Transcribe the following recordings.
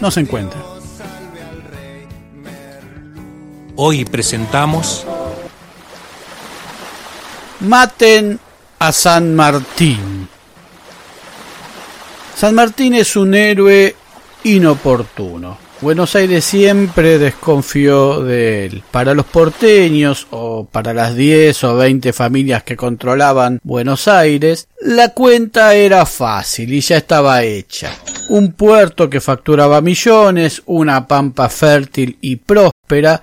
no se encuentra. Hoy presentamos Maten a San Martín. San Martín es un héroe inoportuno. Buenos Aires siempre desconfió de él. Para los porteños o para las 10 o 20 familias que controlaban Buenos Aires, la cuenta era fácil y ya estaba hecha. Un puerto que facturaba millones, una pampa fértil y próspera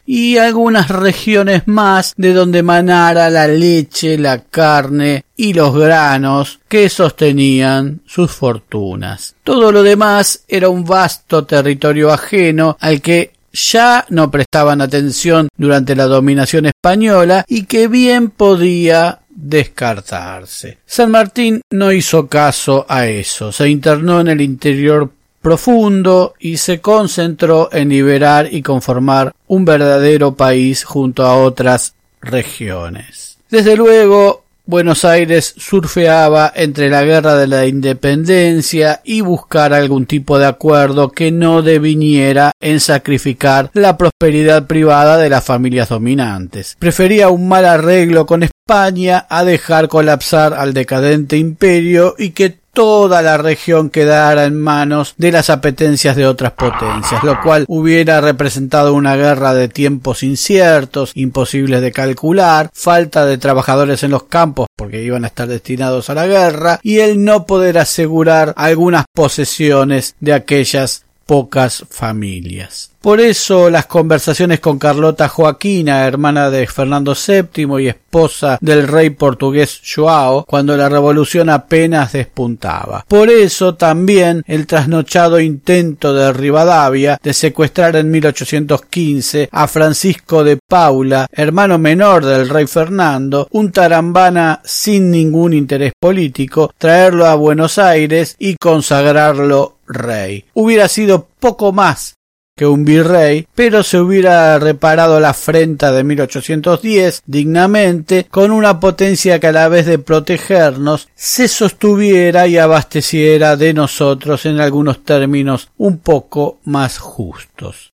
y algunas regiones más de donde manara la leche, la carne y los granos que sostenían sus fortunas. Todo lo demás era un vasto territorio ajeno al que ya no prestaban atención durante la dominación española y que bien podía descartarse. San Martín no hizo caso a eso, se internó en el interior profundo y se concentró en liberar y conformar un verdadero país junto a otras regiones. Desde luego, Buenos Aires surfeaba entre la guerra de la independencia y buscar algún tipo de acuerdo que no deviniera en sacrificar la prosperidad privada de las familias dominantes. Prefería un mal arreglo con España a dejar colapsar al decadente imperio y que toda la región quedara en manos de las apetencias de otras potencias, lo cual hubiera representado una guerra de tiempos inciertos, imposibles de calcular, falta de trabajadores en los campos porque iban a estar destinados a la guerra y el no poder asegurar algunas posesiones de aquellas pocas familias. Por eso las conversaciones con Carlota Joaquina, hermana de Fernando VII y esposa del rey portugués Joao, cuando la revolución apenas despuntaba. Por eso también el trasnochado intento de Rivadavia de secuestrar en 1815 a Francisco de Paula, hermano menor del rey Fernando, un tarambana sin ningún interés político, traerlo a Buenos Aires y consagrarlo rey. Hubiera sido poco más que un virrey, pero se hubiera reparado la afrenta de 1810 dignamente con una potencia que a la vez de protegernos se sostuviera y abasteciera de nosotros en algunos términos un poco más justos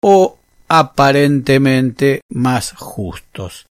o aparentemente más justos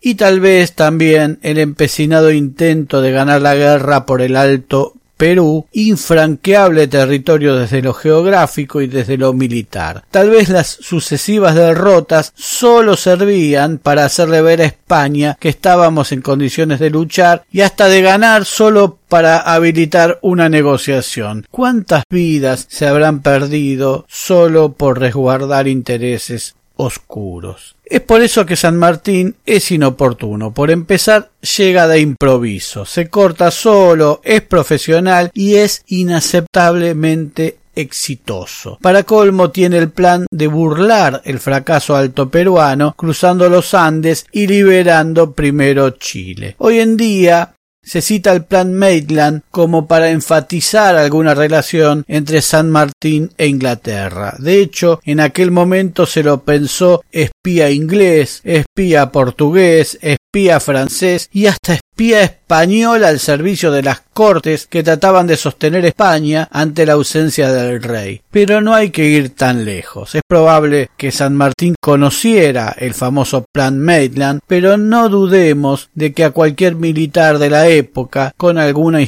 y tal vez también el empecinado intento de ganar la guerra por el alto Perú, infranqueable territorio desde lo geográfico y desde lo militar. Tal vez las sucesivas derrotas solo servían para hacerle ver a España que estábamos en condiciones de luchar y hasta de ganar solo para habilitar una negociación. ¿Cuántas vidas se habrán perdido solo por resguardar intereses oscuros? Es por eso que San Martín es inoportuno. Por empezar, llega de improviso, se corta solo, es profesional y es inaceptablemente exitoso. Para colmo tiene el plan de burlar el fracaso alto peruano cruzando los Andes y liberando primero Chile. Hoy en día se cita el Plan Maitland como para enfatizar alguna relación entre San Martín e Inglaterra. De hecho, en aquel momento se lo pensó espía inglés, espía portugués, espía francés y hasta espía español al servicio de las cortes que trataban de sostener España ante la ausencia del rey. Pero no hay que ir tan lejos. Es probable que San Martín conociera el famoso Plan Maitland, pero no dudemos de que a cualquier militar de la época, con alguna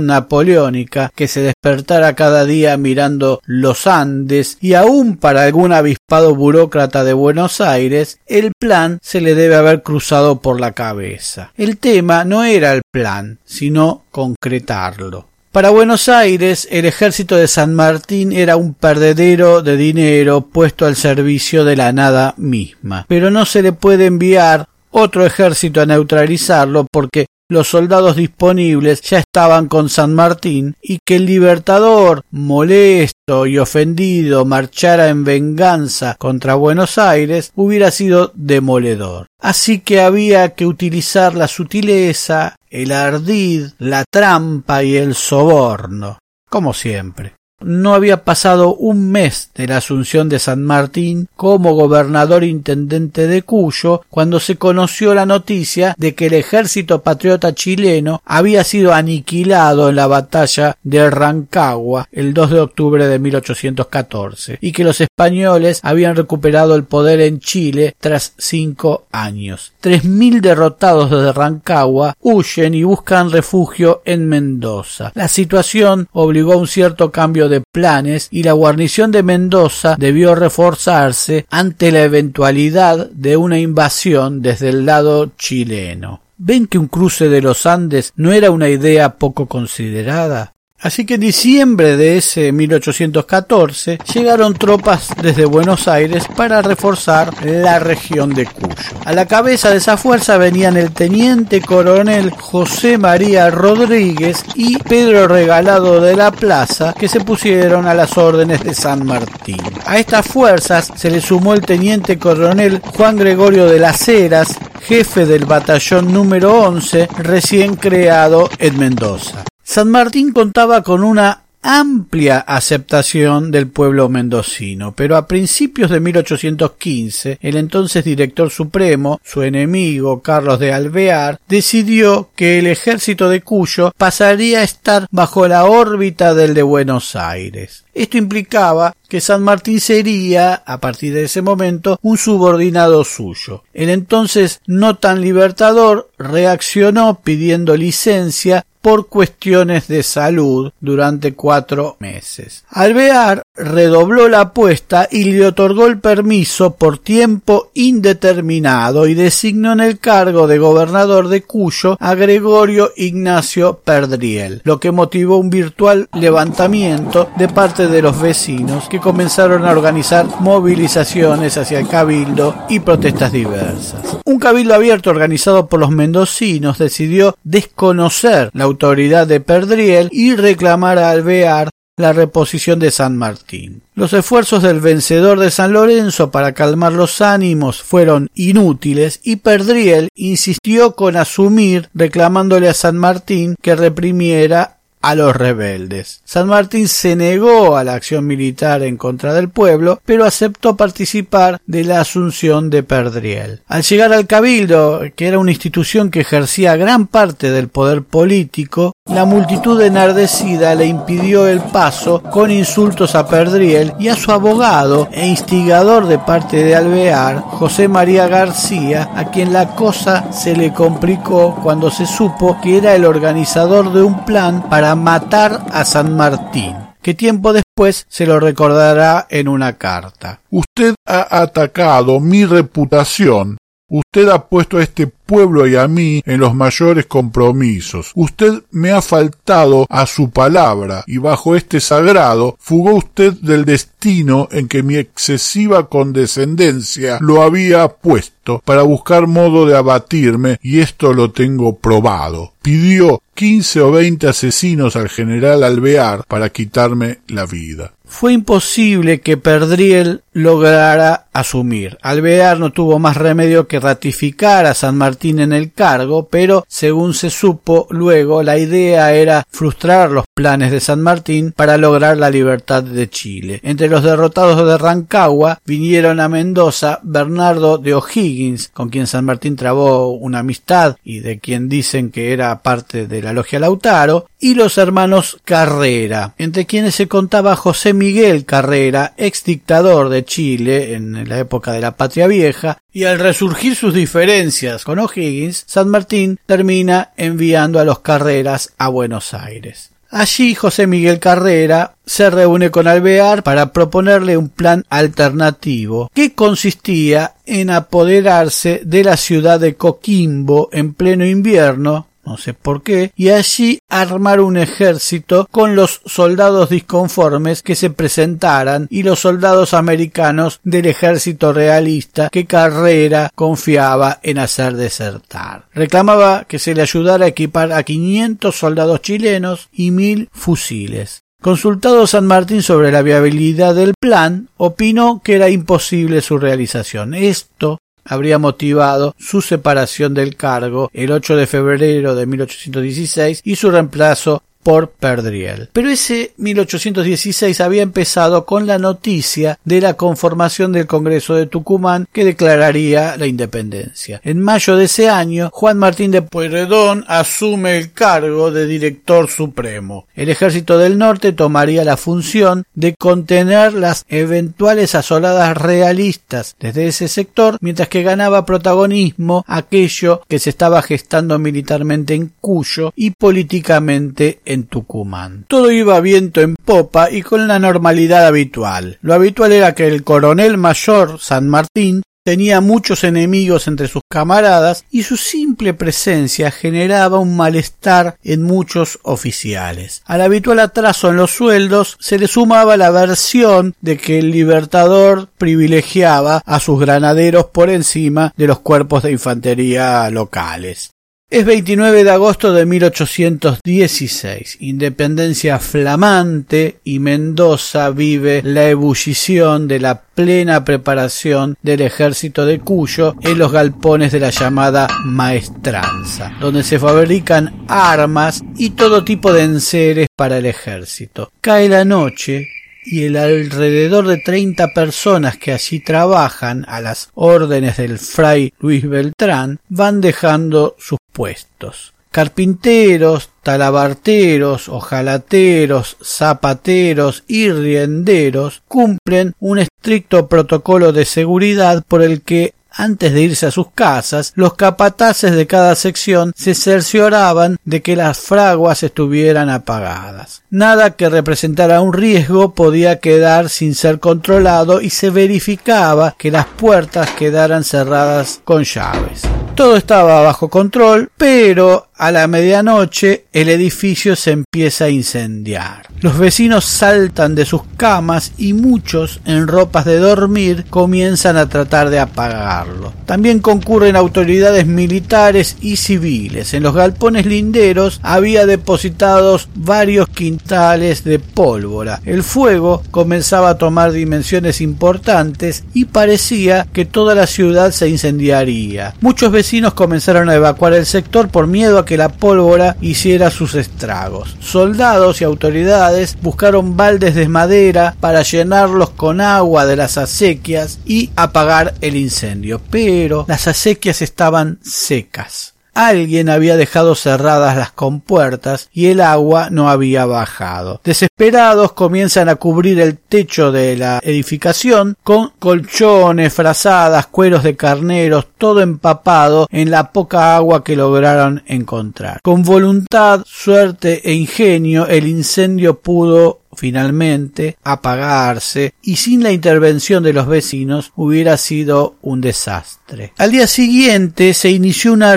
napoleónica, que se despertara cada día mirando los Andes, y aun para algún avispado burócrata de Buenos Aires, el plan se le debe haber cruzado por la cabeza. El tema no era el plan, sino concretarlo. Para Buenos Aires, el ejército de San Martín era un perdedero de dinero puesto al servicio de la nada misma. Pero no se le puede enviar otro ejército a neutralizarlo porque los soldados disponibles ya estaban con San Martín y que el libertador, molesto y ofendido, marchara en venganza contra Buenos Aires hubiera sido demoledor. Así que había que utilizar la sutileza, el ardid, la trampa y el soborno, como siempre. No había pasado un mes de la asunción de San Martín como gobernador intendente de Cuyo cuando se conoció la noticia de que el ejército patriota chileno había sido aniquilado en la batalla de Rancagua el 2 de octubre de 1814 y que los españoles habían recuperado el poder en Chile tras cinco años. Tres mil derrotados desde Rancagua huyen y buscan refugio en Mendoza. La situación obligó a un cierto cambio de planes y la guarnición de Mendoza debió reforzarse ante la eventualidad de una invasión desde el lado chileno. ¿Ven que un cruce de los Andes no era una idea poco considerada? Así que en diciembre de ese 1814 llegaron tropas desde Buenos Aires para reforzar la región de Cuyo. A la cabeza de esa fuerza venían el teniente coronel José María Rodríguez y Pedro Regalado de la Plaza que se pusieron a las órdenes de San Martín. A estas fuerzas se le sumó el teniente coronel Juan Gregorio de las Heras, jefe del batallón número 11 recién creado en Mendoza. San Martín contaba con una amplia aceptación del pueblo mendocino, pero a principios de 1815 el entonces director supremo, su enemigo Carlos de Alvear, decidió que el ejército de Cuyo pasaría a estar bajo la órbita del de Buenos Aires. Esto implicaba que San Martín sería, a partir de ese momento, un subordinado suyo. El entonces no tan libertador reaccionó pidiendo licencia por cuestiones de salud durante cuatro meses. Alvear redobló la apuesta y le otorgó el permiso por tiempo indeterminado y designó en el cargo de gobernador de Cuyo a Gregorio Ignacio Perdriel, lo que motivó un virtual levantamiento de parte de los vecinos que comenzaron a organizar movilizaciones hacia el cabildo y protestas diversas. Un cabildo abierto organizado por los mendocinos decidió desconocer la autoridad de Perdriel y reclamar a Alvear la reposición de San Martín. Los esfuerzos del vencedor de San Lorenzo para calmar los ánimos fueron inútiles y Perdriel insistió con asumir reclamándole a San Martín que reprimiera a los rebeldes. San Martín se negó a la acción militar en contra del pueblo, pero aceptó participar de la asunción de Perdriel. Al llegar al cabildo, que era una institución que ejercía gran parte del poder político, La multitud enardecida le impidió el paso con insultos a Perdriel y a su abogado e instigador de parte de Alvear, José María García, a quien la cosa se le complicó cuando se supo que era el organizador de un plan para matar a San Martín que tiempo después se lo recordará en una carta. Usted ha atacado mi reputación Usted ha puesto a este pueblo y a mí en los mayores compromisos. Usted me ha faltado a su palabra y bajo este sagrado fugó usted del destino en que mi excesiva condescendencia lo había puesto para buscar modo de abatirme y esto lo tengo probado. Pidió quince o veinte asesinos al general Alvear para quitarme la vida fue imposible que Perdriel lograra asumir. Alvear no tuvo más remedio que ratificar a San Martín en el cargo, pero según se supo luego, la idea era frustrar los planes de San Martín para lograr la libertad de Chile. Entre los derrotados de Rancagua vinieron a Mendoza Bernardo de O'Higgins, con quien San Martín trabó una amistad y de quien dicen que era parte de la logia Lautaro, y los hermanos Carrera, entre quienes se contaba José Miguel Carrera, ex dictador de Chile en la época de la Patria Vieja, y al resurgir sus diferencias con O'Higgins, San Martín termina enviando a los Carreras a Buenos Aires. Allí José Miguel Carrera se reúne con Alvear para proponerle un plan alternativo que consistía en apoderarse de la ciudad de Coquimbo en pleno invierno no sé por qué, y allí armar un ejército con los soldados disconformes que se presentaran y los soldados americanos del ejército realista que Carrera confiaba en hacer desertar. Reclamaba que se le ayudara a equipar a 500 soldados chilenos y mil fusiles. Consultado San Martín sobre la viabilidad del plan, opinó que era imposible su realización. Esto habría motivado su separación del cargo el 8 de febrero de 1816 y su reemplazo por Perdriel. Pero ese 1816 había empezado con la noticia de la conformación del Congreso de Tucumán que declararía la independencia. En mayo de ese año, Juan Martín de Pueyrredón asume el cargo de director supremo. El ejército del norte tomaría la función de contener las eventuales asoladas realistas desde ese sector, mientras que ganaba protagonismo aquello que se estaba gestando militarmente en Cuyo y políticamente en Tucumán. Todo iba viento en popa y con la normalidad habitual. Lo habitual era que el coronel mayor San Martín tenía muchos enemigos entre sus camaradas y su simple presencia generaba un malestar en muchos oficiales. Al habitual atraso en los sueldos se le sumaba la versión de que el libertador privilegiaba a sus granaderos por encima de los cuerpos de infantería locales. Es 29 de agosto de 1816, independencia flamante y Mendoza vive la ebullición de la plena preparación del ejército de Cuyo en los galpones de la llamada maestranza, donde se fabrican armas y todo tipo de enseres para el ejército. Cae la noche y el alrededor de treinta personas que allí trabajan a las órdenes del fray Luis Beltrán van dejando sus puestos. Carpinteros, talabarteros, ojalateros, zapateros y rienderos cumplen un estricto protocolo de seguridad por el que antes de irse a sus casas, los capataces de cada sección se cercioraban de que las fraguas estuvieran apagadas. Nada que representara un riesgo podía quedar sin ser controlado y se verificaba que las puertas quedaran cerradas con llaves. Todo estaba bajo control, pero a la medianoche el edificio se empieza a incendiar. Los vecinos saltan de sus camas y muchos en ropas de dormir comienzan a tratar de apagarlo. También concurren autoridades militares y civiles. En los galpones linderos había depositados varios quintales de pólvora. El fuego comenzaba a tomar dimensiones importantes y parecía que toda la ciudad se incendiaría. Muchos vecinos comenzaron a evacuar el sector por miedo a que la pólvora hiciera sus estragos. Soldados y autoridades buscaron baldes de madera para llenarlos con agua de las acequias y apagar el incendio, pero las acequias estaban secas. Alguien había dejado cerradas las compuertas y el agua no había bajado. Desesperados comienzan a cubrir el techo de la edificación con colchones, frazadas, cueros de carneros, todo empapado en la poca agua que lograron encontrar. Con voluntad, suerte e ingenio el incendio pudo finalmente apagarse y sin la intervención de los vecinos hubiera sido un desastre. Al día siguiente se inició una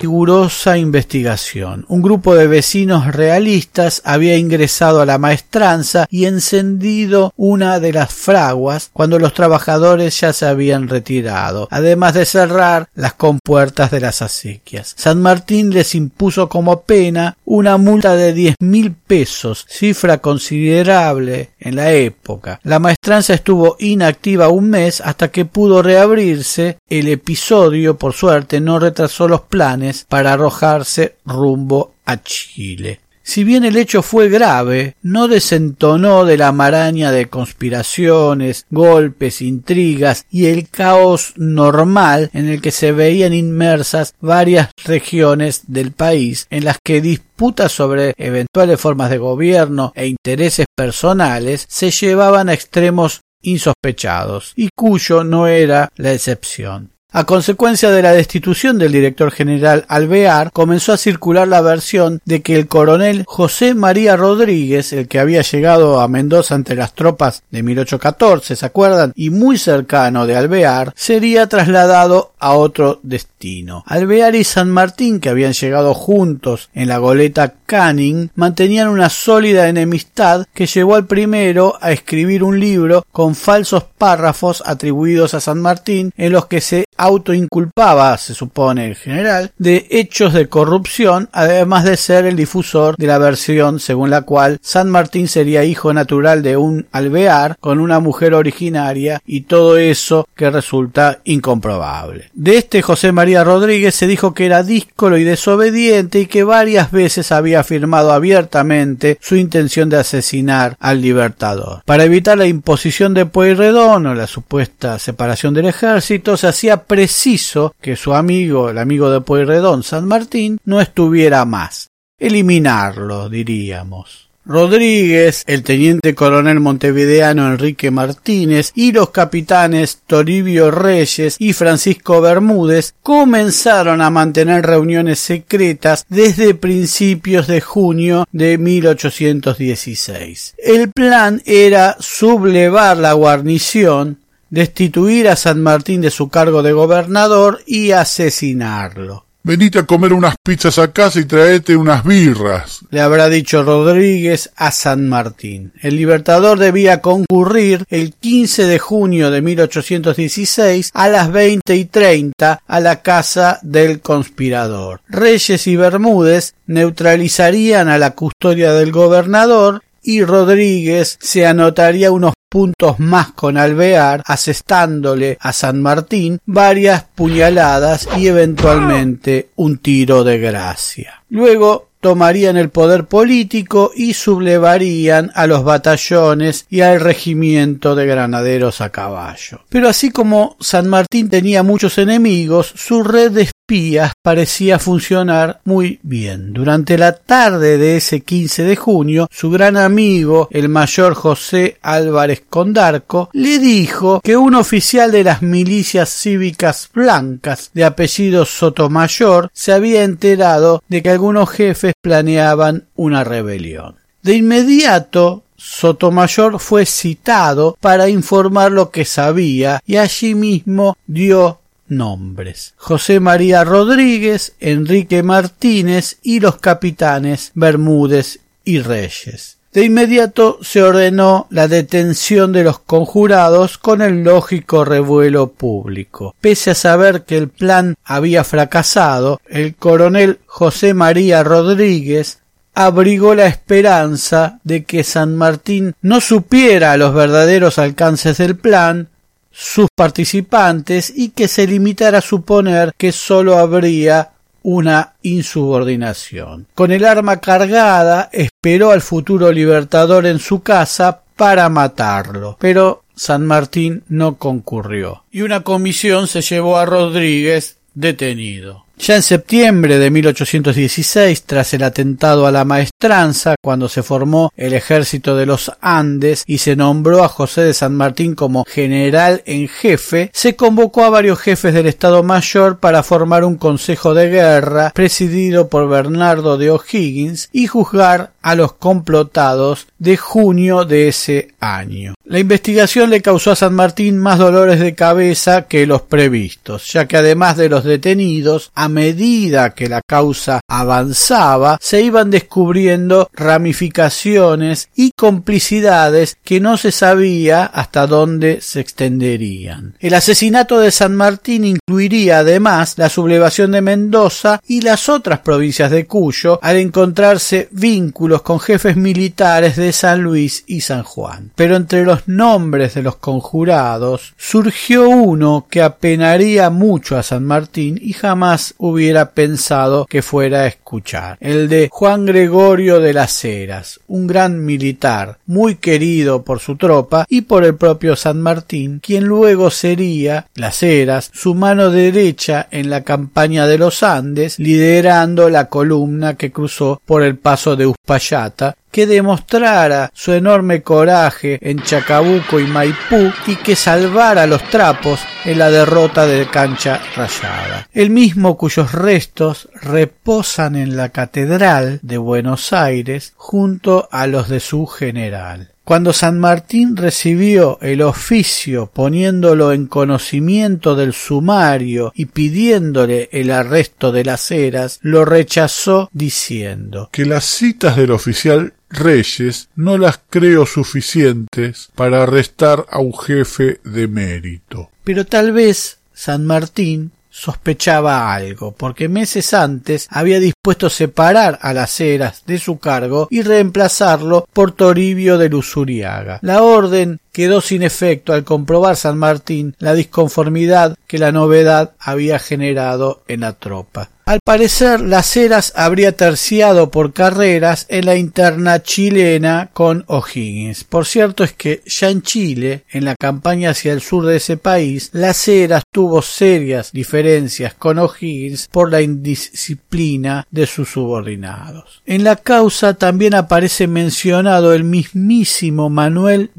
Rigurosa investigación. Un grupo de vecinos realistas había ingresado a la maestranza y encendido una de las fraguas cuando los trabajadores ya se habían retirado, además de cerrar las compuertas de las acequias. San Martín les impuso como pena una multa de diez mil pesos, cifra considerable en la época. La maestranza estuvo inactiva un mes hasta que pudo reabrirse. El episodio, por suerte, no retrasó los planes para arrojarse rumbo a Chile. Si bien el hecho fue grave, no desentonó de la maraña de conspiraciones, golpes, intrigas y el caos normal en el que se veían inmersas varias regiones del país, en las que disputas sobre eventuales formas de gobierno e intereses personales se llevaban a extremos insospechados, y Cuyo no era la excepción. A consecuencia de la destitución del director general Alvear, comenzó a circular la versión de que el coronel José María Rodríguez, el que había llegado a Mendoza ante las tropas de 1814, ¿se acuerdan? Y muy cercano de Alvear, sería trasladado a otro destino. Alvear y San Martín, que habían llegado juntos en la goleta Canning, mantenían una sólida enemistad que llevó al primero a escribir un libro con falsos párrafos atribuidos a San Martín en los que se autoinculpaba, se supone el general, de hechos de corrupción, además de ser el difusor de la versión según la cual San Martín sería hijo natural de un alvear con una mujer originaria y todo eso que resulta incomprobable. De este José María Rodríguez se dijo que era díscolo y desobediente y que varias veces había afirmado abiertamente su intención de asesinar al libertador. Para evitar la imposición de Pueyrredón o la supuesta separación del ejército, se hacía preciso que su amigo, el amigo de Pueyrredón, San Martín, no estuviera más. Eliminarlo, diríamos. Rodríguez, el teniente coronel montevideano Enrique Martínez y los capitanes Toribio Reyes y Francisco Bermúdez comenzaron a mantener reuniones secretas desde principios de junio de 1816. El plan era sublevar la guarnición destituir a San Martín de su cargo de gobernador y asesinarlo. Venite a comer unas pizzas a casa y traete unas birras. Le habrá dicho Rodríguez a San Martín. El libertador debía concurrir el 15 de junio de 1816 a las veinte y treinta a la casa del conspirador. Reyes y Bermúdez neutralizarían a la custodia del gobernador y Rodríguez se anotaría unos puntos más con Alvear, asestándole a San Martín varias puñaladas y eventualmente un tiro de gracia. Luego tomarían el poder político y sublevarían a los batallones y al regimiento de granaderos a caballo. Pero así como San Martín tenía muchos enemigos, su red de espías parecía funcionar muy bien. Durante la tarde de ese 15 de junio, su gran amigo, el mayor José Álvarez Condarco, le dijo que un oficial de las milicias cívicas blancas de apellido Sotomayor se había enterado de que algunos jefes planeaban una rebelión. De inmediato Sotomayor fue citado para informar lo que sabía y allí mismo dio nombres. José María Rodríguez, Enrique Martínez y los capitanes Bermúdez y Reyes. De inmediato se ordenó la detención de los conjurados con el lógico revuelo público. Pese a saber que el plan había fracasado, el coronel José María Rodríguez abrigó la esperanza de que San Martín no supiera los verdaderos alcances del plan, sus participantes y que se limitara a suponer que sólo habría una insubordinación. Con el arma cargada esperó al futuro libertador en su casa para matarlo, pero San Martín no concurrió y una comisión se llevó a Rodríguez detenido. Ya en septiembre de 1816, tras el atentado a la maestranza, cuando se formó el ejército de los Andes y se nombró a José de San Martín como general en jefe, se convocó a varios jefes del Estado Mayor para formar un consejo de guerra presidido por Bernardo de O'Higgins y juzgar a los complotados de junio de ese año. La investigación le causó a San Martín más dolores de cabeza que los previstos, ya que además de los detenidos, medida que la causa avanzaba, se iban descubriendo ramificaciones y complicidades que no se sabía hasta dónde se extenderían. El asesinato de San Martín incluiría además la sublevación de Mendoza y las otras provincias de Cuyo al encontrarse vínculos con jefes militares de San Luis y San Juan. Pero entre los nombres de los conjurados, surgió uno que apenaría mucho a San Martín y jamás hubiera pensado que fuera a escuchar, el de Juan Gregorio de las Heras, un gran militar, muy querido por su tropa y por el propio San Martín, quien luego sería, las Heras, su mano derecha en la campaña de los Andes, liderando la columna que cruzó por el paso de Uspallata que demostrara su enorme coraje en Chacabuco y Maipú y que salvara los trapos en la derrota de Cancha Rayada. El mismo cuyos restos reposan en la Catedral de Buenos Aires junto a los de su general. Cuando San Martín recibió el oficio poniéndolo en conocimiento del sumario y pidiéndole el arresto de las eras, lo rechazó diciendo que las citas del oficial Reyes no las creo suficientes para arrestar a un jefe de mérito. Pero tal vez San Martín sospechaba algo, porque meses antes había dispuesto separar a las Heras de su cargo y reemplazarlo por Toribio de Lusuriaga. La orden quedó sin efecto al comprobar San Martín la disconformidad que la novedad había generado en la tropa. Al parecer, Las Heras habría terciado por carreras en la interna chilena con O'Higgins. Por cierto es que ya en Chile, en la campaña hacia el sur de ese país, Las Heras tuvo serias diferencias con O'Higgins por la indisciplina de sus subordinados. En la causa también aparece mencionado el mismísimo Manuel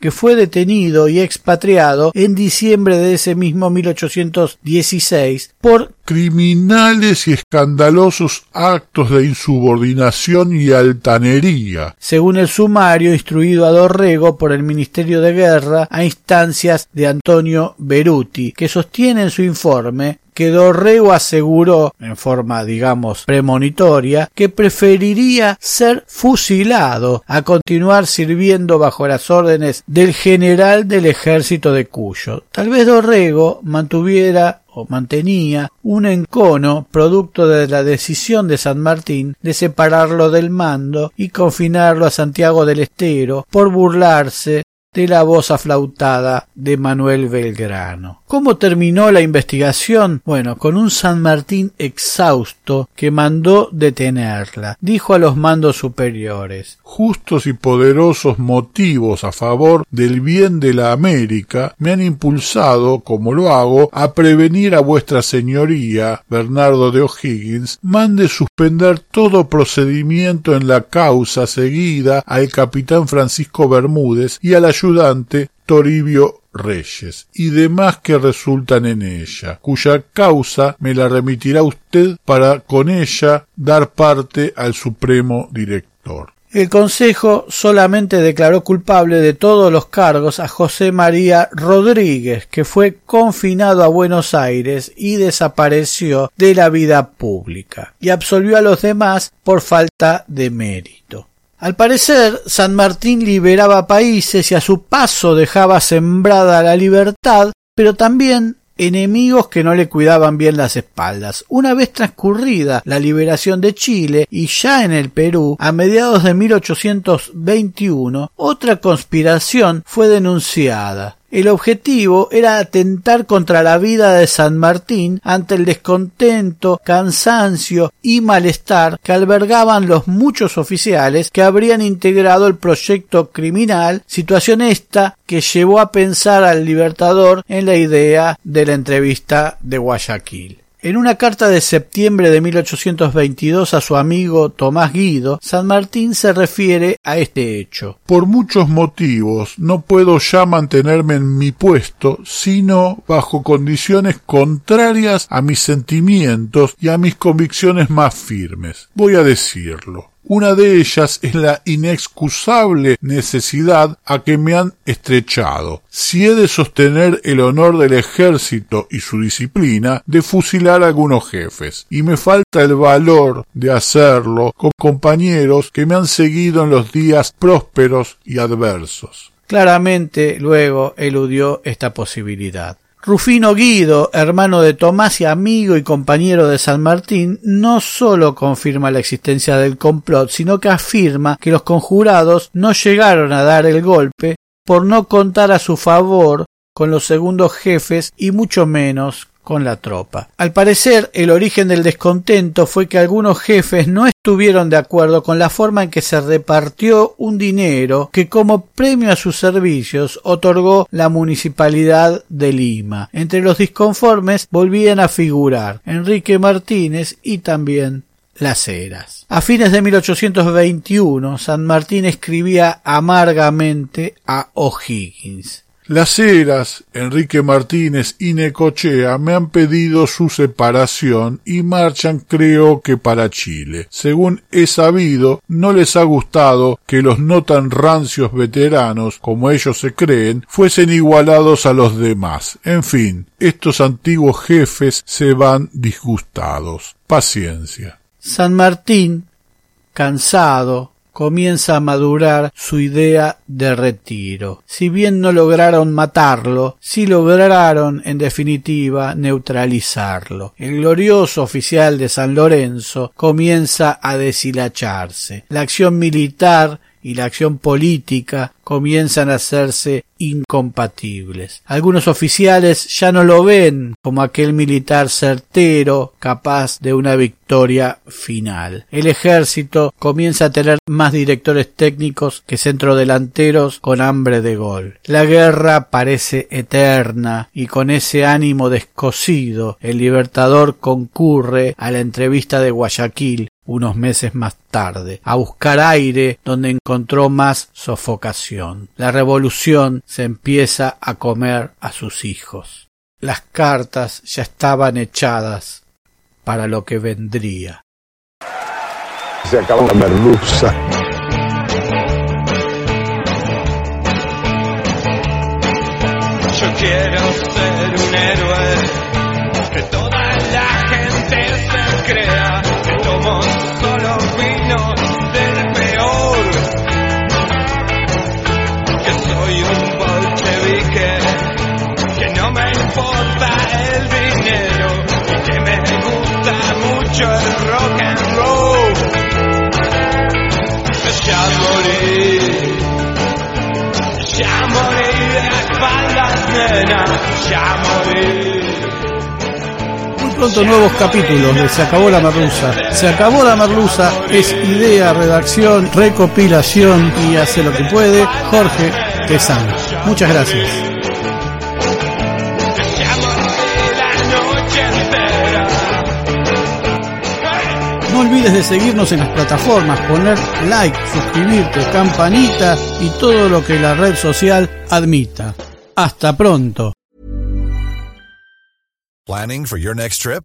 Que fue detenido y expatriado en diciembre de ese mismo 1816 por criminales y escandalosos actos de insubordinación y altanería. Según el sumario instruido a Dorrego por el Ministerio de Guerra a instancias de Antonio Beruti, que sostiene en su informe que Dorrego aseguró, en forma digamos premonitoria, que preferiría ser fusilado a continuar sirviendo bajo las órdenes del general del ejército de Cuyo. Tal vez Dorrego mantuviera o mantenía un encono producto de la decisión de San Martín de separarlo del mando y confinarlo a Santiago del Estero por burlarse de la voz aflautada de Manuel Belgrano. ¿Cómo terminó la investigación? Bueno, con un San Martín exhausto que mandó detenerla. Dijo a los mandos superiores Justos y poderosos motivos a favor del bien de la América me han impulsado, como lo hago, a prevenir a vuestra señoría, Bernardo de O'Higgins, mande suspender todo procedimiento en la causa seguida al capitán Francisco Bermúdez y al ayudante Toribio Reyes y demás que resultan en ella, cuya causa me la remitirá usted para con ella dar parte al Supremo Director. El Consejo solamente declaró culpable de todos los cargos a José María Rodríguez, que fue confinado a Buenos Aires y desapareció de la vida pública, y absolvió a los demás por falta de mérito. Al parecer, San Martín liberaba países y a su paso dejaba sembrada la libertad, pero también enemigos que no le cuidaban bien las espaldas. Una vez transcurrida la liberación de Chile y ya en el Perú, a mediados de 1821, otra conspiración fue denunciada. El objetivo era atentar contra la vida de San Martín ante el descontento, cansancio y malestar que albergaban los muchos oficiales que habrían integrado el proyecto criminal, situación esta que llevó a pensar al libertador en la idea de la entrevista de Guayaquil. En una carta de septiembre de 1822 a su amigo Tomás Guido, San Martín se refiere a este hecho. Por muchos motivos no puedo ya mantenerme en mi puesto, sino bajo condiciones contrarias a mis sentimientos y a mis convicciones más firmes. Voy a decirlo. Una de ellas es la inexcusable necesidad a que me han estrechado, si he de sostener el honor del ejército y su disciplina, de fusilar a algunos jefes, y me falta el valor de hacerlo con compañeros que me han seguido en los días prósperos y adversos. Claramente luego eludió esta posibilidad. Rufino Guido, hermano de Tomás y amigo y compañero de San Martín, no sólo confirma la existencia del complot, sino que afirma que los conjurados no llegaron a dar el golpe por no contar a su favor con los segundos jefes y mucho menos con la tropa. Al parecer, el origen del descontento fue que algunos jefes no estuvieron de acuerdo con la forma en que se repartió un dinero que como premio a sus servicios otorgó la municipalidad de Lima. Entre los disconformes volvían a figurar Enrique Martínez y también las Heras. A fines de 1821, San Martín escribía amargamente a O'Higgins. Las Heras, Enrique Martínez y Necochea me han pedido su separación y marchan creo que para Chile. Según he sabido, no les ha gustado que los no tan rancios veteranos, como ellos se creen, fuesen igualados a los demás. En fin, estos antiguos jefes se van disgustados. Paciencia. San Martín, cansado, comienza a madurar su idea de retiro. Si bien no lograron matarlo, sí lograron, en definitiva, neutralizarlo. El glorioso oficial de San Lorenzo comienza a deshilacharse. La acción militar y la acción política comienzan a hacerse incompatibles. Algunos oficiales ya no lo ven como aquel militar certero capaz de una victoria final. El ejército comienza a tener más directores técnicos que centrodelanteros con hambre de gol. La guerra parece eterna y con ese ánimo descosido el libertador concurre a la entrevista de Guayaquil unos meses más tarde, a buscar aire donde encontró más sofocación. La revolución se empieza a comer a sus hijos. Las cartas ya estaban echadas para lo que vendría. Se acabó la merluza. Yo quiero ser un héroe, que toda la gente se crea que tomo solo vino bolchevique, que no me importa el dinero y que me gusta mucho el rock and roll. Ya morí, ya morí de espaldas, nena. ya morir. Muy pronto nuevos capítulos de Se acabó la merluza. Se acabó la merluza es idea, redacción, recopilación y hace lo que puede Jorge Tezán. Muchas gracias. No olvides de seguirnos en las plataformas, poner like, suscribirte, campanita y todo lo que la red social admita. Hasta pronto. Planning for your next trip?